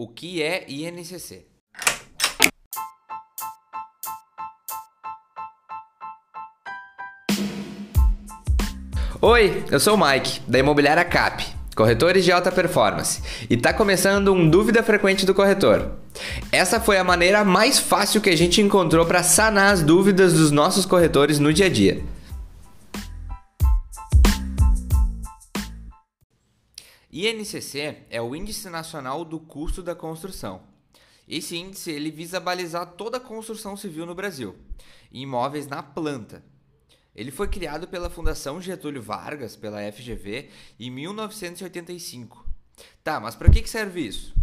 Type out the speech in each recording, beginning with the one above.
O que é INCC? Oi, eu sou o Mike, da Imobiliária CAP, corretores de alta performance, e está começando um Dúvida Frequente do Corretor. Essa foi a maneira mais fácil que a gente encontrou para sanar as dúvidas dos nossos corretores no dia a dia. INCC é o Índice Nacional do Custo da Construção. Esse índice ele visa balizar toda a construção civil no Brasil, imóveis na planta. Ele foi criado pela Fundação Getúlio Vargas, pela FGV, em 1985. Tá, mas para que serve isso?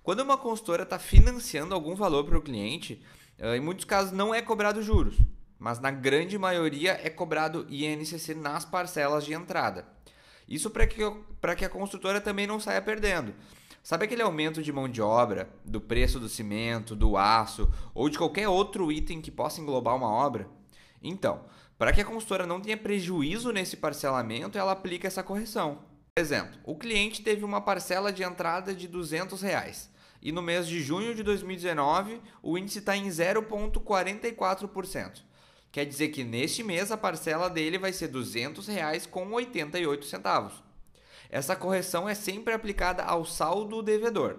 Quando uma consultora está financiando algum valor para o cliente, em muitos casos não é cobrado juros, mas na grande maioria é cobrado INCC nas parcelas de entrada. Isso para que, que a construtora também não saia perdendo. Sabe aquele aumento de mão de obra, do preço do cimento, do aço ou de qualquer outro item que possa englobar uma obra? Então, para que a consultora não tenha prejuízo nesse parcelamento, ela aplica essa correção. Por exemplo, o cliente teve uma parcela de entrada de 200 reais, e no mês de junho de 2019 o índice está em 0,44%. Quer dizer que neste mês a parcela dele vai ser R$ 200,88. Essa correção é sempre aplicada ao saldo devedor.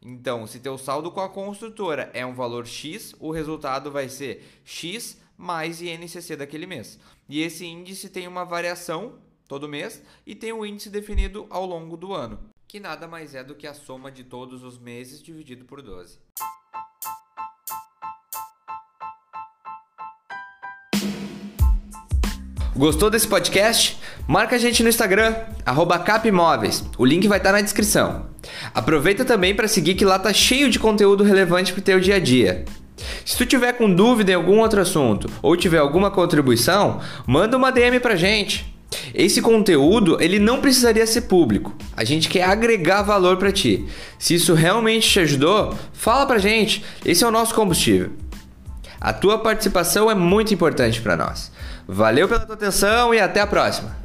Então, se teu saldo com a construtora é um valor X, o resultado vai ser X mais INCC daquele mês. E esse índice tem uma variação todo mês e tem o um índice definido ao longo do ano, que nada mais é do que a soma de todos os meses dividido por 12. Gostou desse podcast? Marca a gente no Instagram, capimóveis. O link vai estar na descrição. Aproveita também para seguir que lá tá cheio de conteúdo relevante para o teu dia a dia. Se tu tiver com dúvida em algum outro assunto ou tiver alguma contribuição, manda uma DM pra gente. Esse conteúdo, ele não precisaria ser público. A gente quer agregar valor para ti. Se isso realmente te ajudou, fala pra gente. Esse é o nosso combustível. A tua participação é muito importante para nós. Valeu pela tua atenção e até a próxima.